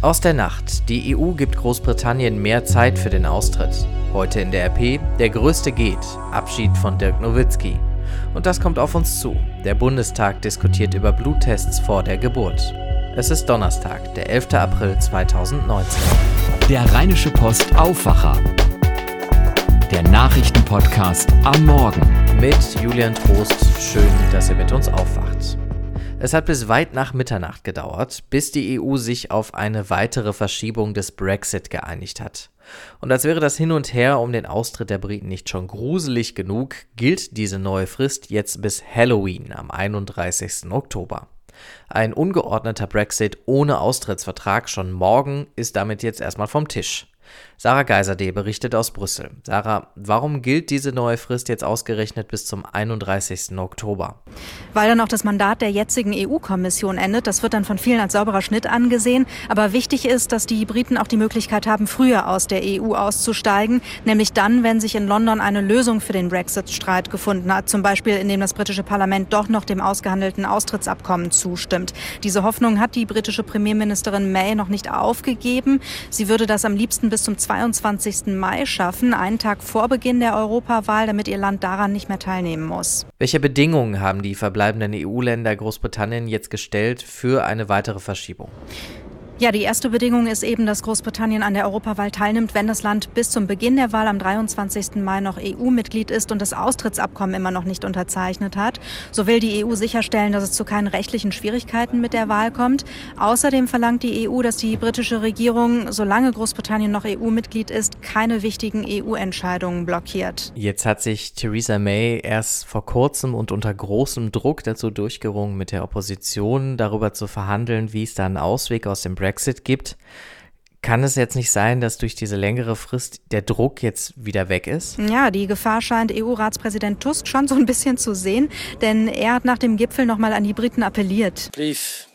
Aus der Nacht. Die EU gibt Großbritannien mehr Zeit für den Austritt. Heute in der RP, der größte geht. Abschied von Dirk Nowitzki. Und das kommt auf uns zu. Der Bundestag diskutiert über Bluttests vor der Geburt. Es ist Donnerstag, der 11. April 2019. Der Rheinische Post Aufwacher. Der Nachrichtenpodcast am Morgen. Mit Julian Trost. Schön, dass ihr mit uns aufwacht. Es hat bis weit nach Mitternacht gedauert, bis die EU sich auf eine weitere Verschiebung des Brexit geeinigt hat. Und als wäre das Hin und Her um den Austritt der Briten nicht schon gruselig genug, gilt diese neue Frist jetzt bis Halloween am 31. Oktober. Ein ungeordneter Brexit ohne Austrittsvertrag schon morgen ist damit jetzt erstmal vom Tisch. Sarah Geiserde berichtet aus Brüssel. Sarah, warum gilt diese neue Frist jetzt ausgerechnet bis zum 31. Oktober? Weil dann auch das Mandat der jetzigen EU-Kommission endet. Das wird dann von vielen als sauberer Schnitt angesehen. Aber wichtig ist, dass die Briten auch die Möglichkeit haben, früher aus der EU auszusteigen. Nämlich dann, wenn sich in London eine Lösung für den Brexit-Streit gefunden hat. Zum Beispiel, indem das britische Parlament doch noch dem ausgehandelten Austrittsabkommen zustimmt. Diese Hoffnung hat die britische Premierministerin May noch nicht aufgegeben. Sie würde das am liebsten bis bis zum 22. Mai schaffen, einen Tag vor Beginn der Europawahl, damit ihr Land daran nicht mehr teilnehmen muss. Welche Bedingungen haben die verbleibenden EU-Länder Großbritannien jetzt gestellt für eine weitere Verschiebung? Ja, die erste Bedingung ist eben, dass Großbritannien an der Europawahl teilnimmt, wenn das Land bis zum Beginn der Wahl am 23. Mai noch EU-Mitglied ist und das Austrittsabkommen immer noch nicht unterzeichnet hat. So will die EU sicherstellen, dass es zu keinen rechtlichen Schwierigkeiten mit der Wahl kommt. Außerdem verlangt die EU, dass die britische Regierung, solange Großbritannien noch EU-Mitglied ist, keine wichtigen EU-Entscheidungen blockiert. Jetzt hat sich Theresa May erst vor kurzem und unter großem Druck dazu durchgerungen, mit der Opposition darüber zu verhandeln, wie es da einen Ausweg aus dem Brexit Brexit gibt, kann es jetzt nicht sein, dass durch diese längere Frist der Druck jetzt wieder weg ist? Ja, die Gefahr scheint EU-Ratspräsident Tusk schon so ein bisschen zu sehen, denn er hat nach dem Gipfel nochmal an die Briten appelliert. Please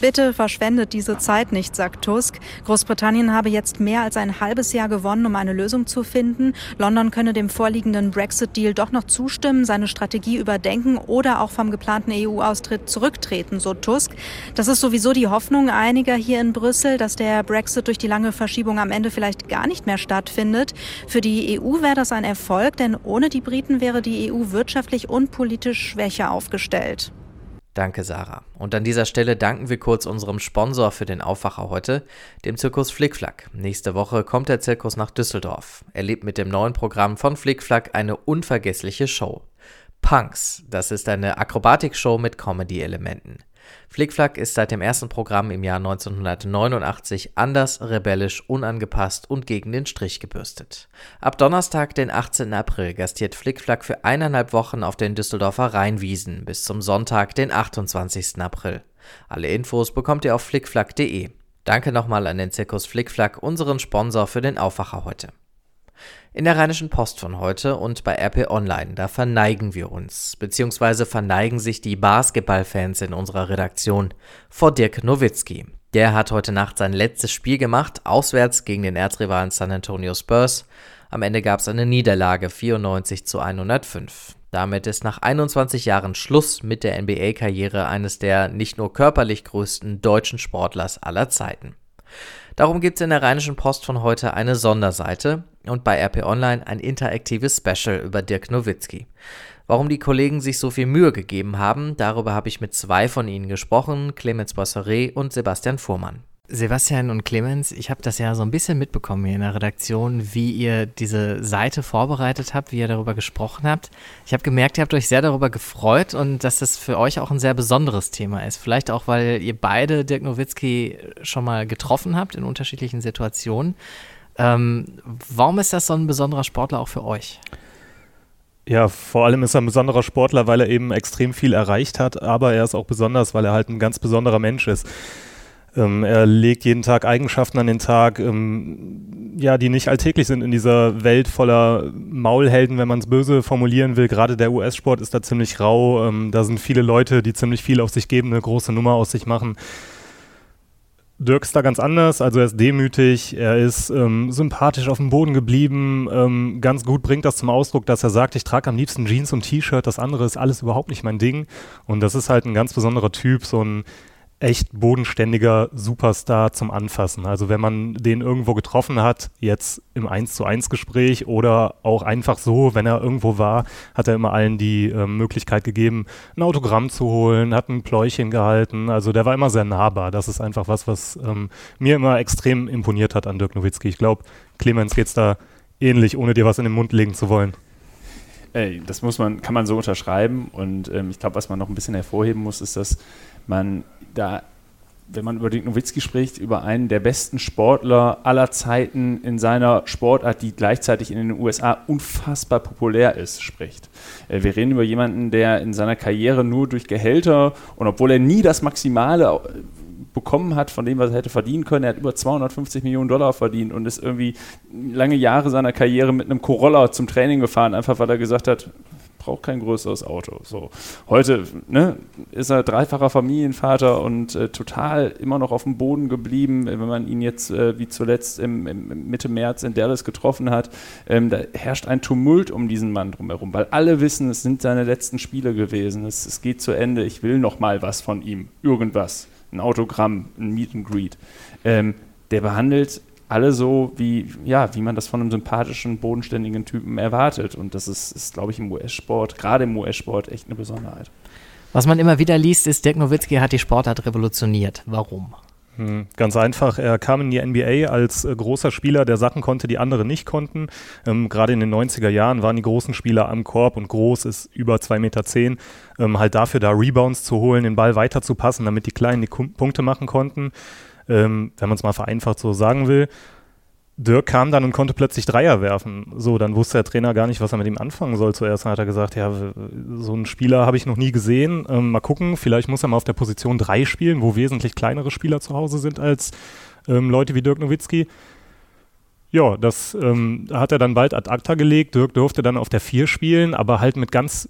Bitte verschwendet diese Zeit nicht, sagt Tusk. Großbritannien habe jetzt mehr als ein halbes Jahr gewonnen, um eine Lösung zu finden. London könne dem vorliegenden Brexit-Deal doch noch zustimmen, seine Strategie überdenken oder auch vom geplanten EU-Austritt zurücktreten, so Tusk. Das ist sowieso die Hoffnung einiger hier in Brüssel, dass der Brexit durch die lange Verschiebung am Ende vielleicht gar nicht mehr stattfindet. Für die EU wäre das ein Erfolg, denn ohne die Briten wäre die EU wirtschaftlich und politisch schwächer aufgestellt. Danke, Sarah. Und an dieser Stelle danken wir kurz unserem Sponsor für den Aufwacher heute, dem Zirkus Flickflack. Nächste Woche kommt der Zirkus nach Düsseldorf. Er lebt mit dem neuen Programm von Flickflack eine unvergessliche Show. Punks, das ist eine Akrobatikshow mit Comedy-Elementen. Flickflack ist seit dem ersten Programm im Jahr 1989 anders, rebellisch, unangepasst und gegen den Strich gebürstet. Ab Donnerstag, den 18. April, gastiert Flickflack für eineinhalb Wochen auf den Düsseldorfer Rheinwiesen bis zum Sonntag, den 28. April. Alle Infos bekommt ihr auf flickflack.de. Danke nochmal an den Zirkus Flickflack, unseren Sponsor für den Aufwacher heute. In der Rheinischen Post von heute und bei RP Online, da verneigen wir uns, beziehungsweise verneigen sich die Basketballfans in unserer Redaktion vor Dirk Nowitzki. Der hat heute Nacht sein letztes Spiel gemacht, auswärts gegen den Erzrivalen San Antonio Spurs. Am Ende gab es eine Niederlage 94 zu 105. Damit ist nach 21 Jahren Schluss mit der NBA-Karriere eines der nicht nur körperlich größten deutschen Sportlers aller Zeiten. Darum gibt es in der Rheinischen Post von heute eine Sonderseite und bei RP Online ein interaktives Special über Dirk Nowitzki. Warum die Kollegen sich so viel Mühe gegeben haben, darüber habe ich mit zwei von ihnen gesprochen, Clemens Bosseret und Sebastian Fuhrmann. Sebastian und Clemens, ich habe das ja so ein bisschen mitbekommen hier in der Redaktion, wie ihr diese Seite vorbereitet habt, wie ihr darüber gesprochen habt. Ich habe gemerkt, ihr habt euch sehr darüber gefreut und dass das für euch auch ein sehr besonderes Thema ist. Vielleicht auch, weil ihr beide Dirk Nowitzki schon mal getroffen habt in unterschiedlichen Situationen. Ähm, warum ist das so ein besonderer Sportler auch für euch? Ja, vor allem ist er ein besonderer Sportler, weil er eben extrem viel erreicht hat, aber er ist auch besonders, weil er halt ein ganz besonderer Mensch ist. Ähm, er legt jeden Tag Eigenschaften an den Tag, ähm, ja, die nicht alltäglich sind in dieser Welt voller Maulhelden, wenn man es böse formulieren will. Gerade der US-Sport ist da ziemlich rau. Ähm, da sind viele Leute, die ziemlich viel auf sich geben, eine große Nummer aus sich machen. Dirk ist da ganz anders, also er ist demütig, er ist ähm, sympathisch auf dem Boden geblieben, ähm, ganz gut bringt das zum Ausdruck, dass er sagt, ich trage am liebsten Jeans und T-Shirt, das andere ist alles überhaupt nicht mein Ding und das ist halt ein ganz besonderer Typ, so ein echt bodenständiger Superstar zum Anfassen. Also wenn man den irgendwo getroffen hat, jetzt im 1 zu 1 Gespräch oder auch einfach so, wenn er irgendwo war, hat er immer allen die äh, Möglichkeit gegeben, ein Autogramm zu holen, hat ein Pläuchchen gehalten. Also der war immer sehr nahbar. Das ist einfach was, was ähm, mir immer extrem imponiert hat an Dirk Nowitzki. Ich glaube, Clemens geht es da ähnlich, ohne dir was in den Mund legen zu wollen. Ey, das muss man, kann man so unterschreiben. Und ähm, ich glaube, was man noch ein bisschen hervorheben muss, ist, dass man da, wenn man über Dirk Nowitzki spricht, über einen der besten Sportler aller Zeiten in seiner Sportart, die gleichzeitig in den USA unfassbar populär ist, spricht. Äh, wir reden über jemanden, der in seiner Karriere nur durch Gehälter und obwohl er nie das Maximale bekommen hat von dem, was er hätte verdienen können. Er hat über 250 Millionen Dollar verdient und ist irgendwie lange Jahre seiner Karriere mit einem Corolla zum Training gefahren, einfach weil er gesagt hat, braucht kein größeres Auto. So. Heute ne, ist er dreifacher Familienvater und äh, total immer noch auf dem Boden geblieben. Wenn man ihn jetzt äh, wie zuletzt im, im, Mitte März in Dallas getroffen hat, ähm, da herrscht ein Tumult um diesen Mann drumherum, weil alle wissen, es sind seine letzten Spiele gewesen. Es, es geht zu Ende. Ich will noch mal was von ihm. Irgendwas. Ein Autogramm, ein Meet and Greet. Ähm, der behandelt alle so, wie, ja, wie man das von einem sympathischen, bodenständigen Typen erwartet. Und das ist, ist glaube ich, im US-Sport, gerade im US-Sport, echt eine Besonderheit. Was man immer wieder liest, ist, Dirk Nowitzki hat die Sportart revolutioniert. Warum? Hm, ganz einfach, er kam in die NBA als äh, großer Spieler, der Sachen konnte, die andere nicht konnten. Ähm, Gerade in den 90er Jahren waren die großen Spieler am Korb und groß ist über 2,10 Meter. Zehn, ähm, halt dafür da Rebounds zu holen, den Ball weiterzupassen, damit die Kleinen die Punkte machen konnten ähm, wenn man es mal vereinfacht so sagen will. Dirk kam dann und konnte plötzlich Dreier werfen. So, dann wusste der Trainer gar nicht, was er mit ihm anfangen soll. Zuerst hat er gesagt, ja, so einen Spieler habe ich noch nie gesehen. Ähm, mal gucken, vielleicht muss er mal auf der Position 3 spielen, wo wesentlich kleinere Spieler zu Hause sind als ähm, Leute wie Dirk Nowitzki. Ja, das ähm, hat er dann bald ad acta gelegt. Dirk durfte dann auf der 4 spielen, aber halt mit ganz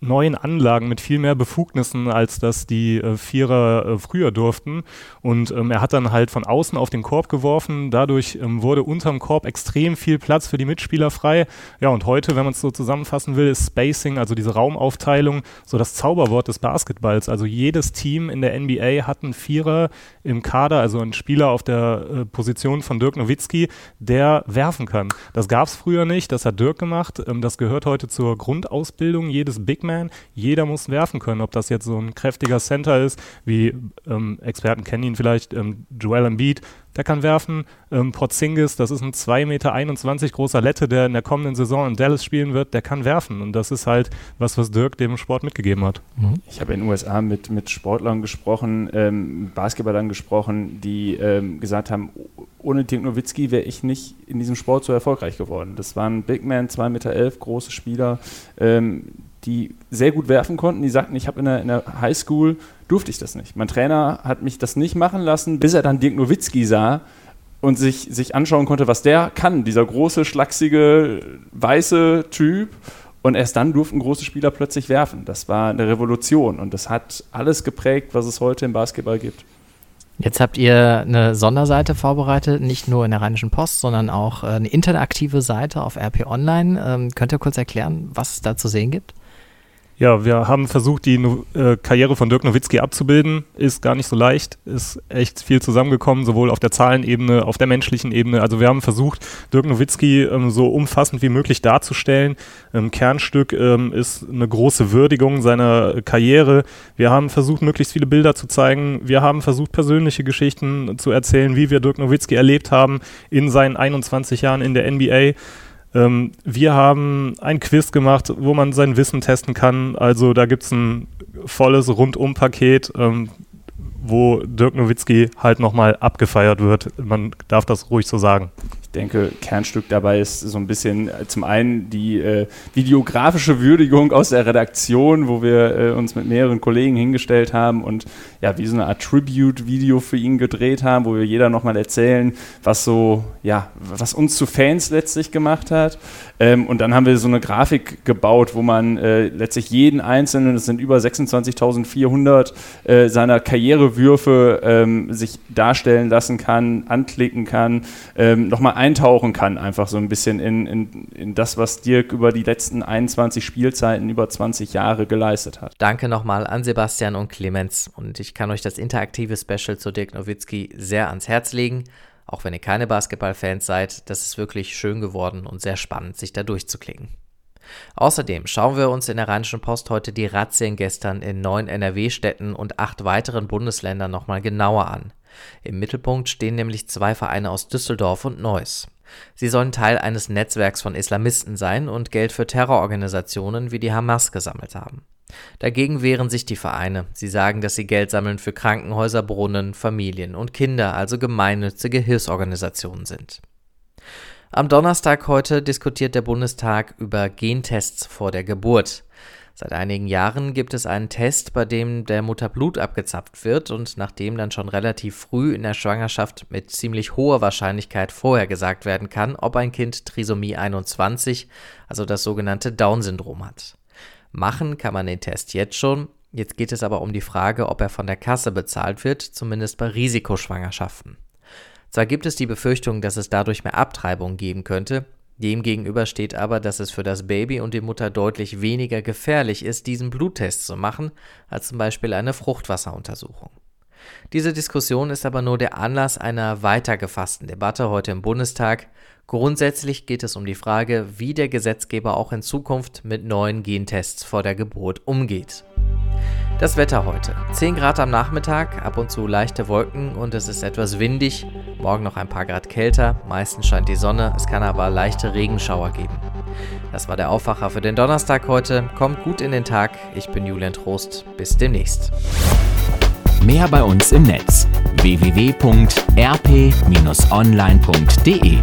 neuen Anlagen mit viel mehr Befugnissen, als das die äh, Vierer äh, früher durften. Und ähm, er hat dann halt von außen auf den Korb geworfen. Dadurch ähm, wurde unterm Korb extrem viel Platz für die Mitspieler frei. Ja, und heute, wenn man es so zusammenfassen will, ist Spacing, also diese Raumaufteilung, so das Zauberwort des Basketballs. Also jedes Team in der NBA hat einen Vierer im Kader, also einen Spieler auf der äh, Position von Dirk Nowitzki, der werfen kann. Das gab es früher nicht, das hat Dirk gemacht. Ähm, das gehört heute zur Grundausbildung jedes Big Man. Jeder muss werfen können, ob das jetzt so ein kräftiger Center ist, wie ähm, Experten kennen ihn vielleicht, ähm, Joel Embiid, der kann werfen. Ähm, Porzingis, das ist ein 2,21 Meter großer Lette, der in der kommenden Saison in Dallas spielen wird, der kann werfen. Und das ist halt was, was Dirk dem Sport mitgegeben hat. Mhm. Ich habe in den USA mit, mit Sportlern gesprochen, ähm, Basketballern gesprochen, die ähm, gesagt haben, ohne Dirk Nowitzki wäre ich nicht in diesem Sport so erfolgreich geworden. Das waren Big Man, 2,11 Meter, elf, große Spieler, ähm, die sehr gut werfen konnten. Die sagten, ich habe in der, in der Highschool durfte ich das nicht. Mein Trainer hat mich das nicht machen lassen, bis er dann Dirk Nowitzki sah und sich, sich anschauen konnte, was der kann. Dieser große, schlachsige, weiße Typ. Und erst dann durften große Spieler plötzlich werfen. Das war eine Revolution und das hat alles geprägt, was es heute im Basketball gibt. Jetzt habt ihr eine Sonderseite vorbereitet, nicht nur in der Rheinischen Post, sondern auch eine interaktive Seite auf RP Online. Ähm, könnt ihr kurz erklären, was es da zu sehen gibt? Ja, wir haben versucht, die äh, Karriere von Dirk Nowitzki abzubilden. Ist gar nicht so leicht. Ist echt viel zusammengekommen, sowohl auf der Zahlenebene, auf der menschlichen Ebene. Also wir haben versucht, Dirk Nowitzki ähm, so umfassend wie möglich darzustellen. Ähm, Kernstück ähm, ist eine große Würdigung seiner Karriere. Wir haben versucht, möglichst viele Bilder zu zeigen. Wir haben versucht, persönliche Geschichten zu erzählen, wie wir Dirk Nowitzki erlebt haben in seinen 21 Jahren in der NBA. Ähm, wir haben ein Quiz gemacht, wo man sein Wissen testen kann. Also da gibt es ein volles Rundum-Paket, ähm, wo Dirk Nowitzki halt nochmal abgefeiert wird. Man darf das ruhig so sagen. Ich denke, Kernstück dabei ist so ein bisschen äh, zum einen die äh, videografische Würdigung aus der Redaktion, wo wir äh, uns mit mehreren Kollegen hingestellt haben und ja, wie so eine Art Tribute-Video für ihn gedreht haben, wo wir jeder nochmal erzählen, was so, ja, was uns zu Fans letztlich gemacht hat. Ähm, und dann haben wir so eine Grafik gebaut, wo man äh, letztlich jeden einzelnen, das sind über 26.400 äh, seiner Karrierewürfe ähm, sich darstellen lassen kann, anklicken kann, ähm, nochmal eintauchen kann, einfach so ein bisschen in, in, in das, was Dirk über die letzten 21 Spielzeiten über 20 Jahre geleistet hat. Danke nochmal an Sebastian und Clemens und ich kann euch das interaktive Special zu Dirk Nowitzki sehr ans Herz legen. Auch wenn ihr keine Basketballfans seid, das ist wirklich schön geworden und sehr spannend, sich da durchzuklicken. Außerdem schauen wir uns in der Rheinischen Post heute die Razzien gestern in neun NRW-Städten und acht weiteren Bundesländern nochmal genauer an. Im Mittelpunkt stehen nämlich zwei Vereine aus Düsseldorf und Neuss. Sie sollen Teil eines Netzwerks von Islamisten sein und Geld für Terrororganisationen wie die Hamas gesammelt haben. Dagegen wehren sich die Vereine. Sie sagen, dass sie Geld sammeln für Krankenhäuser, Brunnen, Familien und Kinder, also gemeinnützige Hilfsorganisationen sind. Am Donnerstag heute diskutiert der Bundestag über Gentests vor der Geburt. Seit einigen Jahren gibt es einen Test, bei dem der Mutter Blut abgezapft wird und nachdem dann schon relativ früh in der Schwangerschaft mit ziemlich hoher Wahrscheinlichkeit vorhergesagt werden kann, ob ein Kind Trisomie 21, also das sogenannte Down-Syndrom hat. Machen kann man den Test jetzt schon, jetzt geht es aber um die Frage, ob er von der Kasse bezahlt wird, zumindest bei Risikoschwangerschaften. Zwar gibt es die Befürchtung, dass es dadurch mehr Abtreibung geben könnte, Demgegenüber steht aber, dass es für das Baby und die Mutter deutlich weniger gefährlich ist, diesen Bluttest zu machen, als zum Beispiel eine Fruchtwasseruntersuchung. Diese Diskussion ist aber nur der Anlass einer weitergefassten Debatte heute im Bundestag. Grundsätzlich geht es um die Frage, wie der Gesetzgeber auch in Zukunft mit neuen Gentests vor der Geburt umgeht. Das Wetter heute. 10 Grad am Nachmittag, ab und zu leichte Wolken und es ist etwas windig. Morgen noch ein paar Grad kälter, meistens scheint die Sonne, es kann aber leichte Regenschauer geben. Das war der Aufwacher für den Donnerstag heute. Kommt gut in den Tag. Ich bin Julian Trost. Bis demnächst. Mehr bei uns im Netz www.rp-online.de